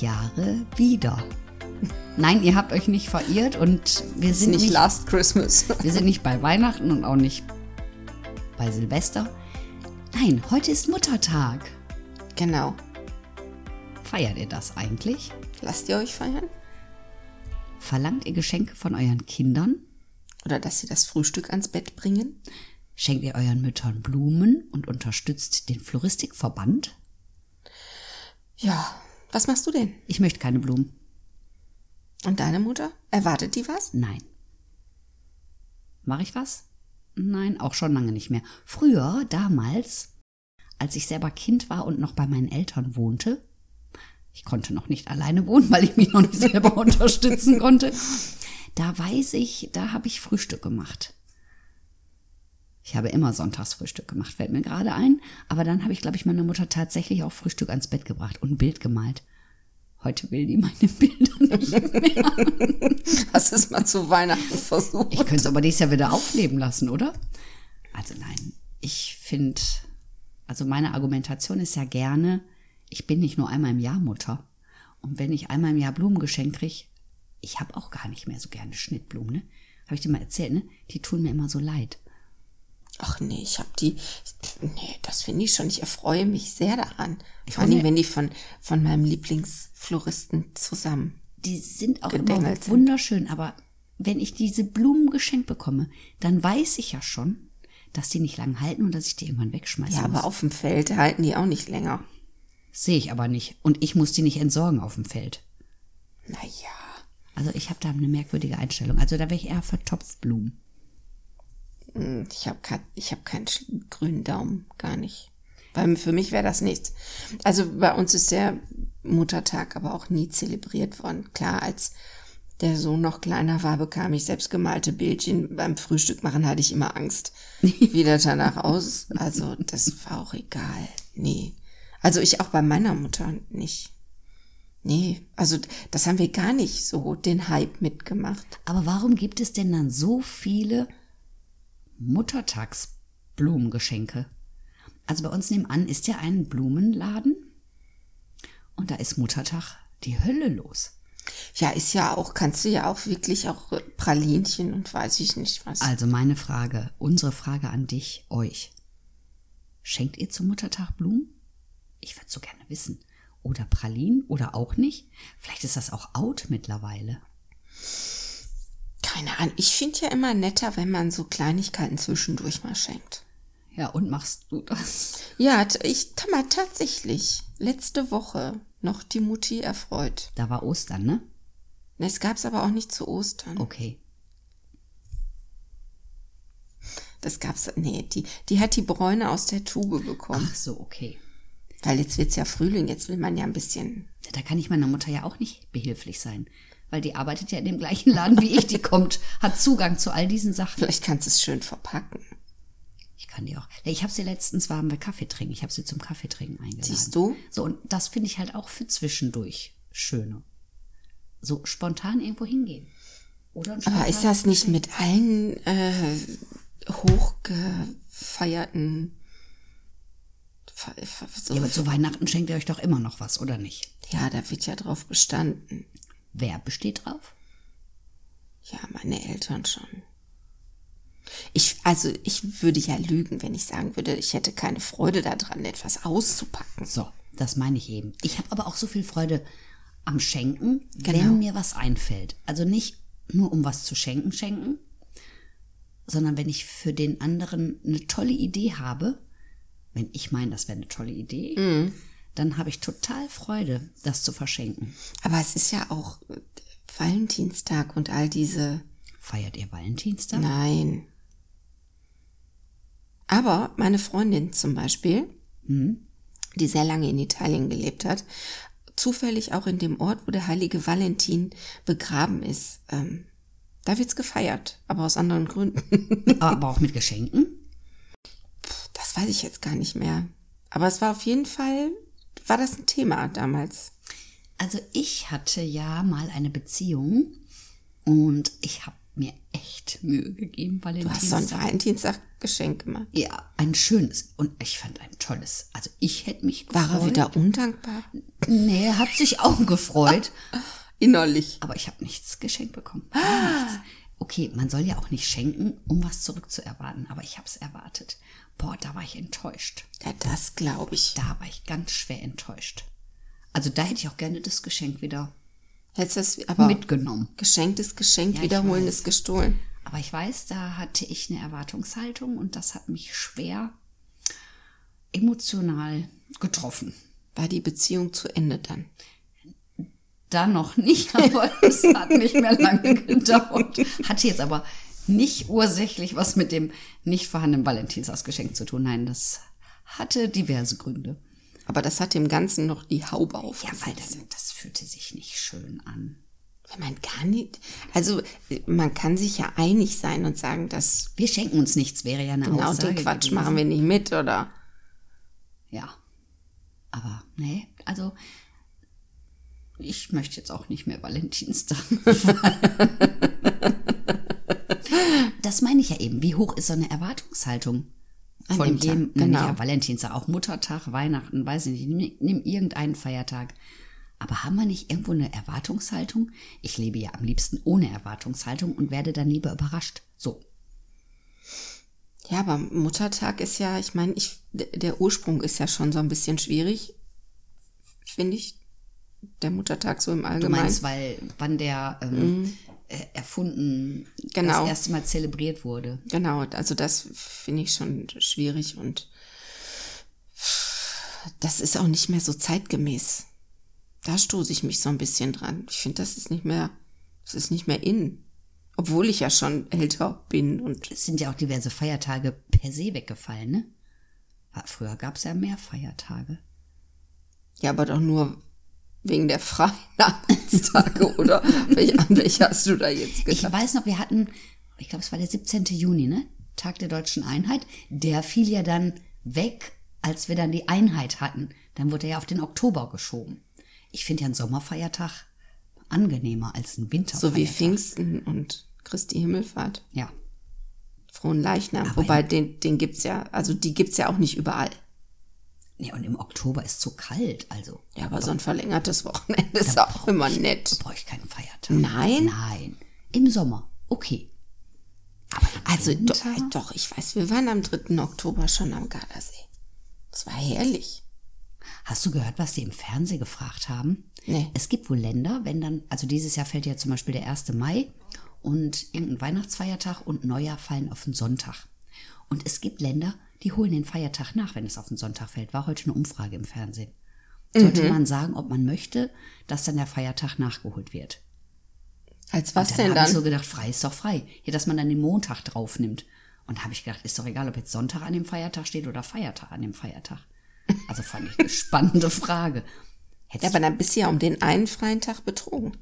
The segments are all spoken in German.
Jahre wieder. Nein, ihr habt euch nicht verirrt und wir sind nicht, nicht Last Christmas. wir sind nicht bei Weihnachten und auch nicht bei Silvester. Nein, heute ist Muttertag. Genau. Feiert ihr das eigentlich? Lasst ihr euch feiern? Verlangt ihr Geschenke von euren Kindern? Oder dass sie das Frühstück ans Bett bringen? Schenkt ihr euren Müttern Blumen und unterstützt den Floristikverband? Ja. Was machst du denn? Ich möchte keine Blumen. Und deine Mutter? Erwartet die was? Nein. Mache ich was? Nein, auch schon lange nicht mehr. Früher, damals, als ich selber Kind war und noch bei meinen Eltern wohnte, ich konnte noch nicht alleine wohnen, weil ich mich noch nicht selber unterstützen konnte, da weiß ich, da habe ich Frühstück gemacht. Ich habe immer Sonntagsfrühstück gemacht, fällt mir gerade ein. Aber dann habe ich, glaube ich, meiner Mutter tatsächlich auch Frühstück ans Bett gebracht und ein Bild gemalt. Heute will die meine Bilder nicht mehr. Hast es mal zu Weihnachten versucht? Ich könnte es aber dieses Jahr wieder aufleben lassen, oder? Also nein, ich finde, also meine Argumentation ist ja gerne, ich bin nicht nur einmal im Jahr Mutter. Und wenn ich einmal im Jahr Blumen geschenkt kriege, ich habe auch gar nicht mehr so gerne Schnittblumen, ne? Habe ich dir mal erzählt, ne? Die tun mir immer so leid. Ach nee, ich habe die. Nee, das finde ich schon. Ich erfreue mich sehr daran. Vor allem, wenn die von, von meinem Lieblingsfloristen zusammen. Die sind auch immer sind. wunderschön, aber wenn ich diese Blumen geschenkt bekomme, dann weiß ich ja schon, dass die nicht lang halten und dass ich die irgendwann wegschmeißen Ja, muss. aber auf dem Feld halten die auch nicht länger. Sehe ich aber nicht. Und ich muss die nicht entsorgen auf dem Feld. Naja. Also ich habe da eine merkwürdige Einstellung. Also da wäre ich eher für Topfblumen. Ich habe kein, ich hab keinen grünen Daumen, gar nicht. Weil für mich wäre das nichts. Also bei uns ist der Muttertag aber auch nie zelebriert worden. Klar, als der Sohn noch kleiner war, bekam ich selbstgemalte Bildchen. Beim Frühstück machen hatte ich immer Angst, wie das danach aus. Also das war auch egal. Nee. Also ich auch bei meiner Mutter nicht. Nee, also das haben wir gar nicht so den Hype mitgemacht. Aber warum gibt es denn dann so viele Muttertagsblumengeschenke? Also bei uns nebenan ist ja ein Blumenladen und da ist Muttertag die Hölle los. Ja, ist ja auch, kannst du ja auch wirklich auch Pralinchen und weiß ich nicht was. Also meine Frage, unsere Frage an dich, euch. Schenkt ihr zum Muttertag Blumen? Ich würde so gerne wissen. Oder Pralinen oder auch nicht? Vielleicht ist das auch out mittlerweile. Keine Ahnung. Ich finde ja immer netter, wenn man so Kleinigkeiten zwischendurch mal schenkt. Ja, und machst du das? Ja, ich mal tatsächlich letzte Woche noch die Mutti erfreut. Da war Ostern, ne? Es gab's aber auch nicht zu Ostern. Okay. Das gab's, nee, die, die hat die Bräune aus der Tube bekommen. Ach so, okay. Weil jetzt wird's ja Frühling, jetzt will man ja ein bisschen. Da kann ich meiner Mutter ja auch nicht behilflich sein. Weil die arbeitet ja in dem gleichen Laden wie ich. Die kommt, hat Zugang zu all diesen Sachen. Vielleicht kannst du es schön verpacken. Ich kann die auch. Ich habe sie letztens, waren wir Kaffee trinken. Ich habe sie zum Kaffee trinken eingeladen. Siehst du? So, und das finde ich halt auch für zwischendurch schöner. So spontan irgendwo hingehen. Oder Aber ist das nicht mit allen äh, hochgefeierten Fe- Fe- so, Ja, aber zu Weihnachten schenkt ihr euch doch immer noch was, oder nicht? ja, da wird ja drauf bestanden. Wer besteht drauf? Ja, meine Eltern schon. Ich, also ich würde ja lügen, wenn ich sagen würde, ich hätte keine Freude daran, etwas auszupacken. So, das meine ich eben. Ich habe aber auch so viel Freude am Schenken, Genau. wenn mir was einfällt. Also nicht nur um was zu schenken, schenken, sondern wenn ich für den anderen eine tolle Idee habe, wenn ich meine, das wäre eine tolle Idee, Mhm. Dann habe ich total Freude, das zu verschenken. Aber es ist ja auch äh, Valentinstag und all diese. Feiert ihr Valentinstag? Nein. Aber meine Freundin zum Beispiel, die sehr lange in Italien gelebt hat, zufällig auch in dem Ort, wo der heilige Valentin begraben ist. Ähm, da wird's gefeiert, aber aus anderen Gründen. Aber auch mit Geschenken? Das weiß ich jetzt gar nicht mehr. Aber es war auf jeden Fall, war das ein Thema damals. Also ich hatte ja mal eine Beziehung und ich habe mir echt Mühe gegeben, Du hast so ein Valentinstag. Valentinstag-Geschenk gemacht. Ja, ein schönes und ich fand ein tolles. Also ich hätte mich gefreut. War er wieder undankbar? Nee, er hat sich auch gefreut. Innerlich. Aber ich habe nichts geschenkt bekommen. Nichts. Okay, man soll ja auch nicht schenken, um was zurückzuerwarten. Aber ich habe es erwartet. Boah, da war ich enttäuscht. Ja, das glaube ich. Da war ich ganz schwer enttäuscht. Also da hätte ich auch gerne das Geschenk wieder Hättest das aber mitgenommen. Geschenkt ist geschenkt, Ja, wiederholen ist gestohlen. Aber ich weiß, da hatte ich eine Erwartungshaltung und das hat mich schwer emotional getroffen. War die Beziehung zu Ende dann? Da noch nicht, aber es hat nicht mehr lange gedauert. Hatte jetzt aber nicht ursächlich was mit dem nicht vorhandenen Valentinstagsgeschenk zu tun. Nein, das hatte diverse Gründe. Aber das hat dem Ganzen noch die Haube Ja, aufgesetzt. weil das, das fühlte sich nicht schön an. Wenn man gar nicht, also man kann sich ja einig sein und sagen, dass Wir schenken uns nichts, wäre ja eine genau Aussage den Quatsch gewesen. machen wir nicht mit, oder? Ja. Aber nee, also ich möchte jetzt auch nicht mehr Valentinstag. das meine ich ja eben. Wie hoch ist so eine Erwartungshaltung? An Von dem jedem, genau. ja, Valentinstag, auch Muttertag, Weihnachten, weiß ich nicht, nimm, irgendeinen Feiertag. Aber haben wir nicht irgendwo eine Erwartungshaltung? Ich lebe ja am liebsten ohne Erwartungshaltung und werde dann lieber überrascht. So. Ja, aber Muttertag ist ja, ich meine, ich, der Ursprung ist ja schon so ein bisschen schwierig, finde ich. Der Muttertag so im Du Allgemeinen. meinst, weil wann der ähm, äh, erfunden, Mhm. Genau. das erste Mal zelebriert wurde. Genau, also das finde ich schon schwierig und das ist auch nicht mehr so zeitgemäß. Da stoße ich mich so ein bisschen dran. Ich finde, das ist nicht mehr, das ist nicht mehr in. Obwohl ich ja schon älter bin und Es sind ja auch diverse Feiertage per se weggefallen, ne? Früher gab es ja mehr Feiertage. ja, aber doch nur wegen der freien Arbeitstage oder welche, an welche hast du da jetzt Ich gedacht? weiß noch, wir hatten, ich glaube, es war der 17. Juni, ne? Tag der deutschen Einheit. Der fiel ja dann weg, als wir dann die Einheit hatten. Dann wurde er ja auf den Oktober geschoben. Ich finde ja einen Sommerfeiertag angenehmer als ein Winterfeiertag. So wie Pfingsten und Christi Himmelfahrt. Ja. Frohen Leichnam. Aber Wobei, den, den gibt's ja, also die gibt's ja auch nicht überall. Nee, und im Oktober ist zu kalt, also Ja, aber so ein verlängertes Wochenende ist auch immer nett. brauche ich keinen Feiertag. Nein? Nein. Im Sommer, okay. Aber Also Winter? doch, doch, ich weiß, wir waren am 3. Oktober schon am Gardasee. Das war herrlich. Hast du gehört, was die im Fernsehen gefragt haben? Nee. Es gibt wohl Länder, wenn dann, also dieses Jahr fällt ja zum Beispiel der 1. Mai und irgendein Weihnachtsfeiertag und Neujahr fallen auf den Sonntag. Und es gibt Länder, die holen den Feiertag nach, wenn es auf den Sonntag fällt. War heute eine Umfrage im Fernsehen. Sollte Mhm. man sagen, ob man möchte, dass dann der Feiertag nachgeholt wird. Als was dann denn habe dann? ich so gedacht, frei ist doch frei. Ja, dass man dann den Montag drauf nimmt. Und da habe ich gedacht, ist doch egal, ob jetzt Sonntag an dem Feiertag steht oder Feiertag an dem Feiertag. Also fand ich eine spannende Frage. ja, Hättest aber dann bist du ja um den einen freien Tag betrogen.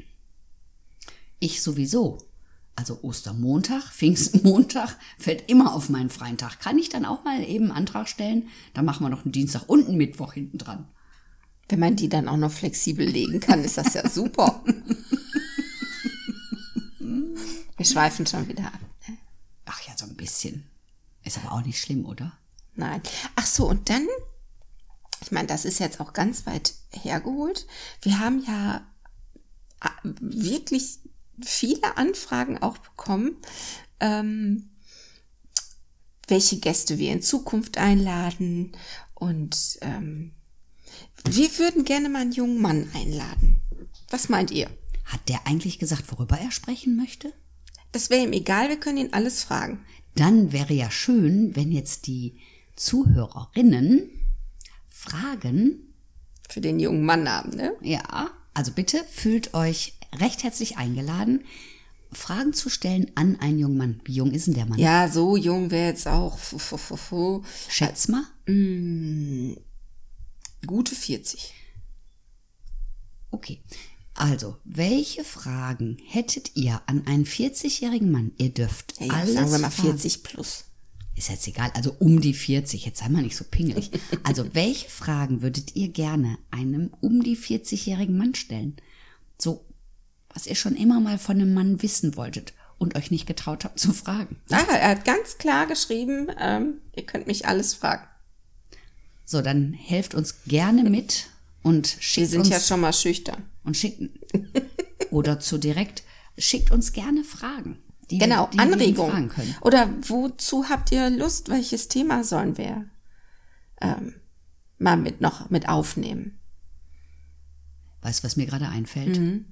ich sowieso. Also Ostermontag, Pfingstmontag fällt immer auf meinen freien Tag. Kann ich dann auch mal eben einen Antrag stellen? Dann machen wir noch einen Dienstag und einen Mittwoch hinten dran. Wenn man die dann auch noch flexibel legen kann, ist das ja super. Wir schweifen schon wieder ab. ne? Ach ja, so ein bisschen. Ist aber auch nicht schlimm, oder? Nein. Ach so, und dann, ich meine, das ist jetzt auch ganz weit hergeholt. Wir haben ja äh, wirklich viele Anfragen auch bekommen, ähm, welche Gäste wir in Zukunft einladen. Und ähm, wir würden gerne mal einen jungen Mann einladen. Was meint ihr? Hat der eigentlich gesagt, worüber er sprechen möchte? Das wäre ihm egal, wir können ihn alles fragen. Dann wäre ja schön, wenn jetzt die Zuhörerinnen fragen, Für den jungen Mann haben, ne? ja, also bitte fühlt euch recht herzlich eingeladen, Fragen zu stellen an einen jungen Mann. Wie jung ist denn der Mann? Ja, so jung wäre jetzt auch. Schätz mal. Gute 40. Okay. Also, welche Fragen hättet ihr an einen 40-jährigen Mann? Ihr dürft Ja, alles sagen wir mal fragen. 40 plus. Ist jetzt egal, also um die 40, jetzt sei mal nicht so pingelig. Also, welche Fragen würdet ihr gerne einem um die 40-jährigen Mann stellen? So, was ihr schon immer mal von einem Mann wissen wolltet und euch nicht getraut habt zu fragen. Ah, er hat ganz klar geschrieben, ähm, ihr könnt mich alles fragen. So, dann helft uns gerne mit und Wir schickt sind uns ja schon mal schüchtern. und schickt oder zu direkt schickt uns gerne Fragen. Die Genau, wir, wir Anregungen. können. Oder wozu habt ihr Lust? Welches Thema sollen wir ähm, mal mit noch mit aufnehmen? Weißt du, was mir gerade einfällt? Mhm.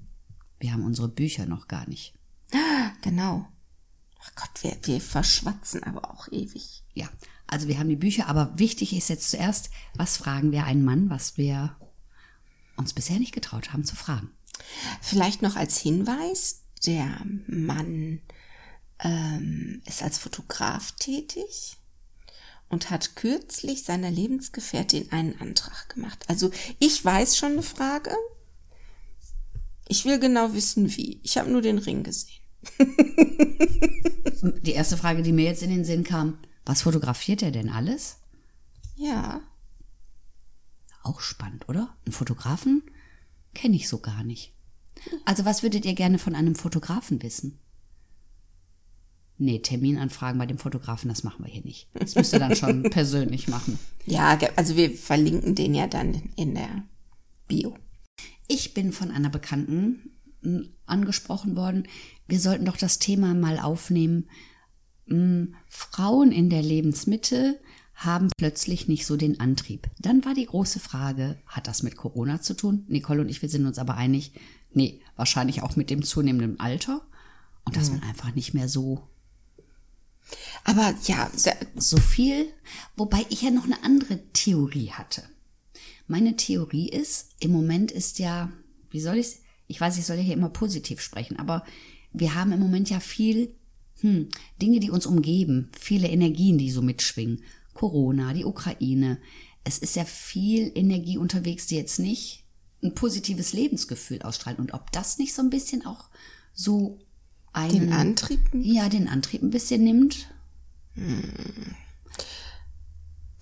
Wir haben unsere Bücher noch gar nicht. Genau. Ach Gott, wir, wir verschwatzen aber auch ewig. Ja, also wir haben die Bücher, aber wichtig ist jetzt zuerst, was fragen wir einen Mann, was wir uns bisher nicht getraut haben zu fragen. Vielleicht noch als Hinweis, der Mann ähm, ist als Fotograf tätig und hat kürzlich seiner Lebensgefährtin einen Antrag gemacht. Also ich weiß schon eine Frage. Ich will genau wissen, wie. Ich habe nur den Ring gesehen. Die erste Frage, die mir jetzt in den Sinn kam, was fotografiert er denn alles? Ja. Auch spannend, oder? Einen Fotografen kenne ich so gar nicht. Also was würdet ihr gerne von einem Fotografen wissen? Nee, Terminanfragen bei dem Fotografen, das machen wir hier nicht. Das müsst ihr dann schon persönlich machen. Ja, also wir verlinken den ja dann in der Bio. Ich bin von einer Bekannten angesprochen worden, wir sollten doch das Thema mal aufnehmen. Frauen in der Lebensmitte haben plötzlich nicht so den Antrieb. Dann war die große Frage, hat das mit Corona zu tun? Nicole und ich, wir sind uns aber einig, nee, wahrscheinlich auch mit dem zunehmenden Alter und dass man einfach nicht mehr so Aber ja, so viel, wobei ich ja noch eine andere Theorie hatte. Meine Theorie ist, im Moment ist ja, wie soll ich ich weiß, ich soll ja hier immer positiv sprechen, aber wir haben im Moment ja viel hm, Dinge, die uns umgeben, viele Energien, die so mitschwingen. Corona, die Ukraine. Es ist ja viel Energie unterwegs, die jetzt nicht ein positives Lebensgefühl ausstrahlen. Und ob das nicht so ein bisschen auch so einen, den Antrieb. ja, den Antrieb ein bisschen nimmt,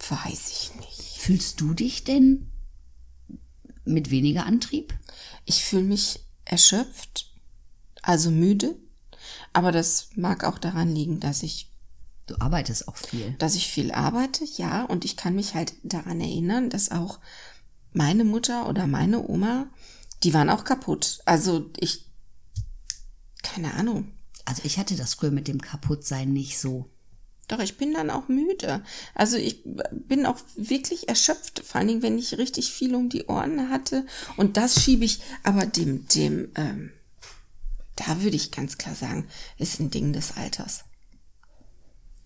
Weiß ich nicht. Fühlst du dich denn mit weniger Antrieb? Ich fühle mich erschöpft, also müde. Aber das mag auch daran liegen, dass ich, Du arbeitest auch viel. dass ich viel arbeite, ja. Und ich kann mich halt daran erinnern, dass auch meine Mutter oder meine Oma, die waren auch kaputt. Also ich, keine Ahnung. Also ich hatte das früher mit dem Kaputtsein nicht so. Doch, ich bin dann auch müde. Also ich bin auch wirklich erschöpft, vor allen Dingen, wenn ich richtig viel um die Ohren hatte. Und das schiebe ich aber dem, dem, ähm, da würde ich ganz klar sagen, ist ein Ding des Alters.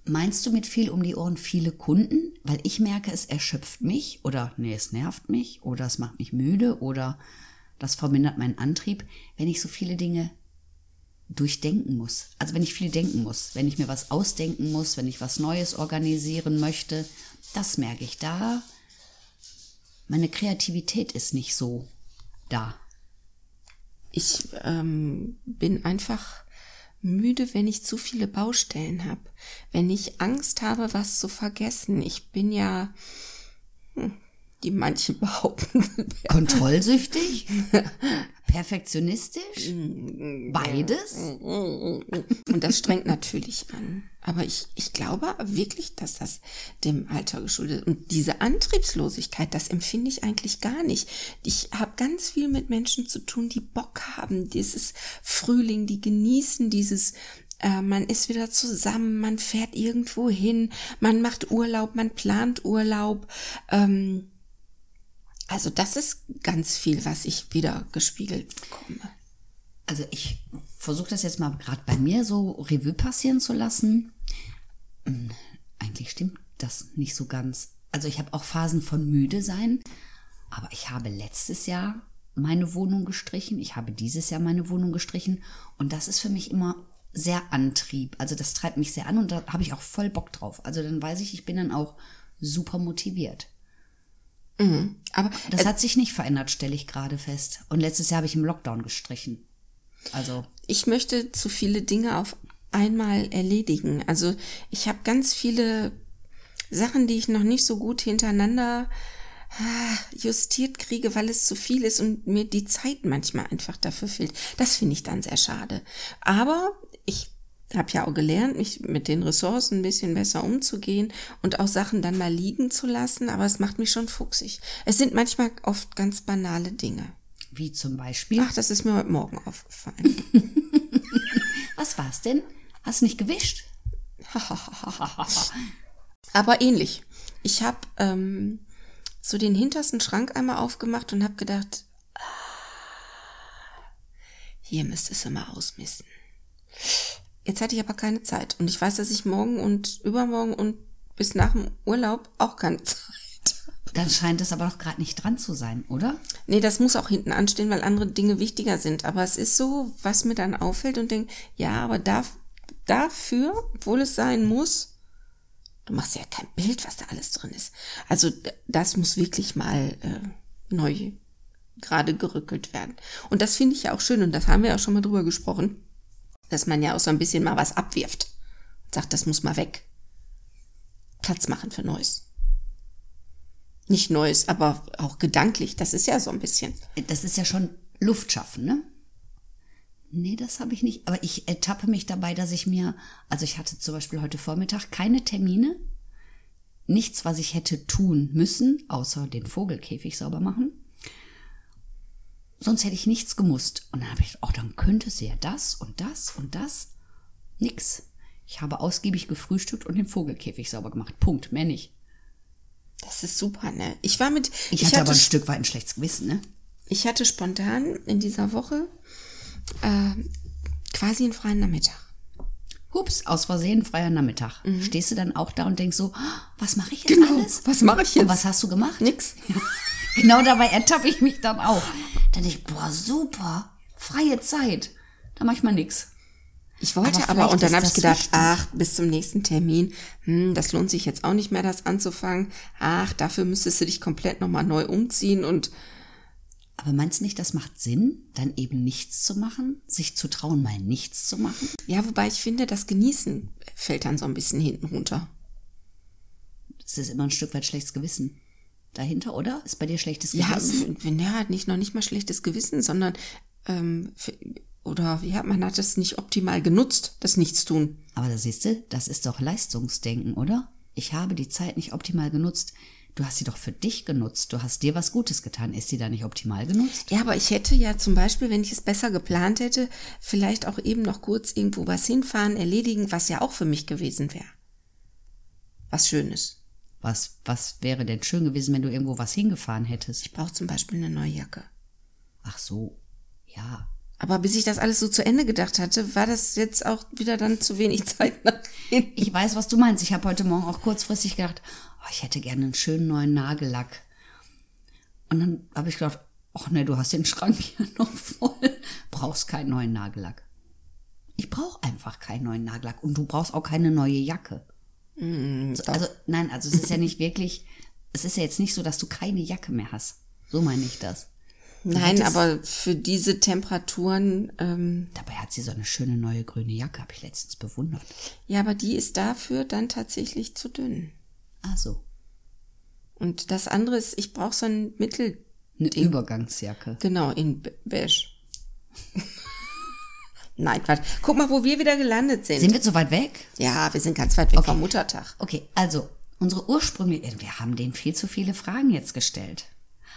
Meinst du mit viel um die Ohren viele Kunden? Weil ich merke, es erschöpft mich oder nee, es nervt mich oder es macht mich müde oder das vermindert meinen Antrieb, wenn ich so viele Dinge durchdenken muss. Also wenn ich viel denken muss, wenn ich mir was ausdenken muss, wenn ich was Neues organisieren möchte, das merke ich da. Meine Kreativität ist nicht so da. Ich ähm, bin einfach müde, wenn ich zu viele Baustellen habe. Wenn ich Angst habe, was zu vergessen. Ich bin ja, die manche behaupten, Kontrollsüchtig? Perfektionistisch? Beides? Und das strengt natürlich an. Aber ich, ich glaube wirklich, dass das dem Alter geschuldet ist. Und diese Antriebslosigkeit, das empfinde ich eigentlich gar nicht. Ich habe ganz viel mit Menschen zu tun, die Bock haben, dieses Frühling, die genießen dieses, äh, man ist wieder zusammen, man fährt irgendwo hin, man macht Urlaub, man plant Urlaub. Ähm, also das ist ganz viel, was ich wieder gespiegelt bekomme. Also ich versuche das jetzt mal gerade bei mir so Revue passieren zu lassen. Hm, Eigentlich stimmt das nicht so ganz. Also ich habe auch Phasen von müde sein, aber ich habe letztes Jahr meine Wohnung gestrichen, ich habe dieses Jahr meine Wohnung gestrichen und das ist für mich immer sehr Antrieb. Also das treibt mich sehr an und da habe ich auch voll Bock drauf. Also dann weiß ich, ich bin dann auch super motiviert. Mhm. Aber Das äh, hat sich nicht verändert, stelle ich gerade fest. Und letztes Jahr habe ich im Lockdown gestrichen. Also, ich möchte zu viele Dinge auf einmal erledigen. Also ich habe ganz viele Sachen, die ich noch nicht so gut hintereinander ah, justiert kriege, weil es zu viel ist und mir die Zeit manchmal einfach dafür fehlt. Das finde ich dann sehr schade. Aber ich habe ja auch gelernt, mich mit den Ressourcen ein bisschen besser umzugehen und auch Sachen dann mal liegen zu lassen, aber es macht mich schon fuchsig. Es sind manchmal oft ganz banale Dinge. wie zum Beispiel. Ach, das ist mir heute Morgen aufgefallen. Was war's denn? Hast du nicht gewischt? Aber ähnlich. Ich habe ähm, so den hintersten Schrank einmal aufgemacht und habe gedacht, ah, hier müsstest du mal ausmisten. Jetzt hatte ich aber keine Zeit und ich weiß, dass ich morgen und übermorgen und bis nach dem Urlaub auch keine Zeit habe. Dann scheint es aber doch gerade nicht dran zu sein, oder? Nee, das muss auch hinten anstehen, weil andere Dinge wichtiger sind. Aber es ist so, was mir dann auffällt und denke, ja, aber da, dafür, obwohl es sein muss, du machst ja kein Bild, was da alles drin ist. Also das muss wirklich mal äh, neu gerade gerückelt werden. Und das finde ich ja auch schön und das haben wir ja auch schon mal drüber gesprochen, dass man ja auch so ein bisschen mal was abwirft und sagt, das muss mal weg. Platz machen für Neues. Nicht Neues, aber auch gedanklich. Das ist ja so ein bisschen. Das ist ja schon Luft schaffen, ne? Nee, das habe ich nicht. Aber ich ertappe mich dabei, dass ich mir, also ich hatte zum Beispiel heute Vormittag keine Termine, nichts, was ich hätte tun müssen, außer den Vogelkäfig sauber machen. Sonst hätte ich nichts gemusst. Und dann habe ich, oh, dann könnte sie ja das und das und das. Nix. Ich habe ausgiebig gefrühstückt und den Vogelkäfig sauber gemacht. Punkt, mehr nicht. Das ist super, ne? Ich war mit. Ich, hatte aber ein Stück weit ein schlechtes Gewissen, ne? ich hatte spontan in dieser Woche äh, quasi einen freien Nachmittag. Hups, aus Versehen freier Nachmittag. Stehst du dann auch da und denkst so, "Oh, was mache ich jetzt alles? Was mache ich Und was hast du gemacht? Nix. Genau dabei ertappe ich mich dann auch. Dann denke ich, boah, super, freie Zeit. Da mache ich mal nix. Ich wollte Aber aber, und dann habe ich gedacht, wichtig. ach, bis zum nächsten Termin, hm, das lohnt sich jetzt auch nicht mehr, das anzufangen. Ach, dafür müsstest du dich komplett nochmal neu umziehen und Aber meinst du nicht, das macht Sinn, dann eben nichts zu machen? Sich zu trauen, mal nichts zu machen? ja, wobei ich finde, das Genießen fällt dann so ein bisschen hinten runter. Das ist immer ein Stück weit schlechtes Gewissen dahinter, oder? Ist bei dir schlechtes Ja, Gewissen? wenn ja, halt nicht noch nicht mal schlechtes Gewissen, sondern ähm, oder ja, man hat es nicht optimal genutzt, das Nichtstun. Aber da siehst du, das ist doch Leistungsdenken, oder? Ich habe die Zeit nicht optimal genutzt. Du hast sie doch für dich genutzt. Du hast dir was Gutes getan. Ist sie da nicht optimal genutzt? Ja, aber ich hätte ja zum Beispiel, wenn ich es besser geplant hätte, vielleicht auch eben noch kurz irgendwo was hinfahren, erledigen, was ja auch für mich gewesen wäre. Was Schönes. Was, was wäre denn schön gewesen, wenn du irgendwo was hingefahren hättest? Ich brauche zum Beispiel eine neue Jacke. Ach so, ja. Aber bis ich das alles so zu Ende gedacht hatte, war das jetzt auch wieder dann zu wenig Zeit nach hinten. Ich weiß, was du meinst. Ich habe heute Morgen auch kurzfristig gedacht, oh, ich hätte gerne einen schönen neuen Nagellack. Und dann habe ich gedacht, ach ne, du hast den Schrank hier noch voll. Brauchst keinen neuen Nagellack. Ich brauche einfach keinen neuen Nagellack. Und du brauchst auch keine neue Jacke. Mm, So, also, nein, also es ist ja nicht wirklich, es ist ja jetzt nicht so, dass du keine Jacke mehr hast. So meine ich das. Nein, aber für diese Temperaturen, ähm, Dabei hat sie so eine schöne neue grüne Jacke, habe ich letztens bewundert. ja, aber die ist dafür dann tatsächlich zu dünn. Ah so, Und das andere ist, ich brauche so ein Mittel, eine Übergangsjacke. genau, in Be- beige. Nein, Quatsch. Guck mal, wo wir wieder gelandet sind. Sind wir zu weit weg? ja, wir sind ganz weit weg vom Muttertag. Okay, also unsere ursprüngliche, wir haben denen viel zu viele Fragen jetzt gestellt.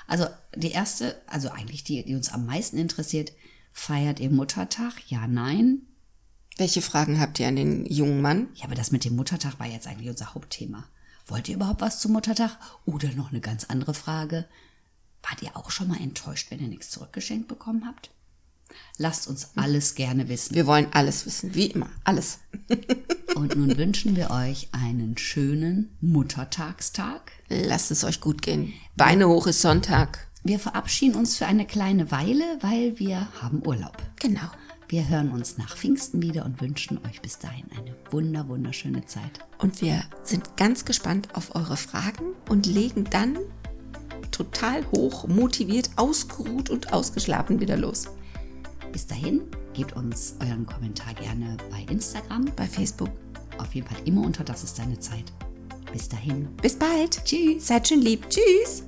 Also die erste, also eigentlich die, die uns am meisten interessiert, feiert ihr Muttertag? Ja, nein. Welche Fragen habt ihr an den jungen Mann? Ja, aber das mit dem Muttertag war jetzt eigentlich unser Hauptthema. Wollt ihr überhaupt was zum Muttertag? Oder noch eine ganz andere Frage. Wart ihr auch schon mal enttäuscht, wenn ihr nichts zurückgeschenkt bekommen habt? Lasst uns alles gerne wissen. Wir wollen alles wissen, wie immer, alles. Und nun wünschen wir euch einen schönen Muttertagstag. Lasst es euch gut gehen. Beine hoch ist Sonntag. Wir verabschieden uns für eine kleine Weile, weil wir haben Urlaub. Genau. Wir hören uns nach Pfingsten wieder und wünschen euch bis dahin eine wunder, wunderschöne Zeit. Und wir sind ganz gespannt auf eure Fragen und legen dann total hoch, motiviert, ausgeruht und ausgeschlafen wieder los. Bis dahin, gebt uns euren Kommentar gerne bei Instagram, Bei Facebook. auf jeden Fall immer unter Das ist deine Zeit. Bis dahin. Bis bald. Tschüss. Seid schön lieb. Tschüss.